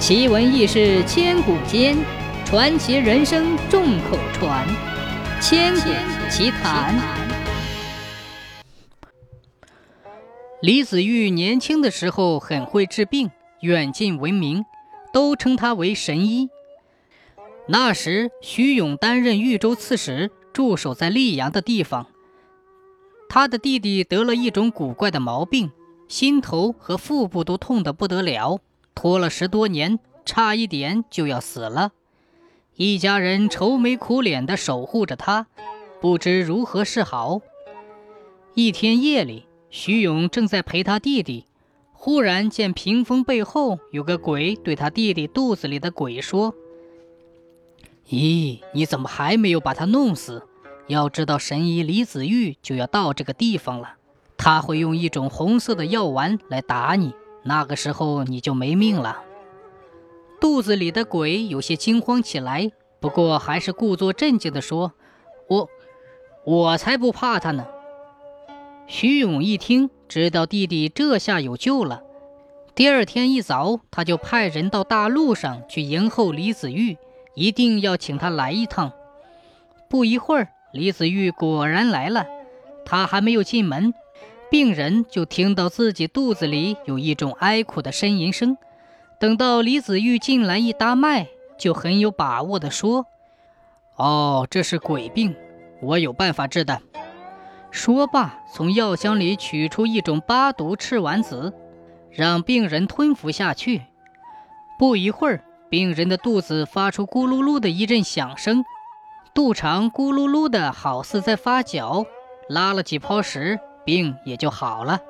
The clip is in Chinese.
奇闻异事千古间，传奇人生众口传。千古奇谈。李子玉年轻的时候很会治病，远近闻名，都称他为神医。那时，徐勇担任豫州刺史，驻守在溧阳的地方。他的弟弟得了一种古怪的毛病，心头和腹部都痛得不得了，拖了十多年，差一点就要死了。一家人愁眉苦脸地守护着他，不知如何是好。一天夜里，徐勇正在陪他弟弟，忽然见屏风背后有个鬼对他弟弟肚子里的鬼说：“咦，你怎么还没有把他弄死？要知道，神医李子玉就要到这个地方了，他会用一种红色的药丸来打你，那个时候你就没命了。”肚子里的鬼有些惊慌起来，不过还是故作镇静地说：“我，我才不怕他呢。”徐勇一听，知道弟弟这下有救了。第二天一早，他就派人到大路上去迎候李子玉，一定要请他来一趟。不一会儿，李子玉果然来了。他还没有进门，病人就听到自己肚子里有一种哀苦的呻吟声。等到李子玉进来一搭脉，就很有把握地说：“哦，这是鬼病，我有办法治的。”说罢，从药箱里取出一种八毒赤丸子，让病人吞服下去。不一会儿，病人的肚子发出咕噜噜的一阵响声，肚肠咕噜噜的，好似在发绞。拉了几泡屎，病也就好了。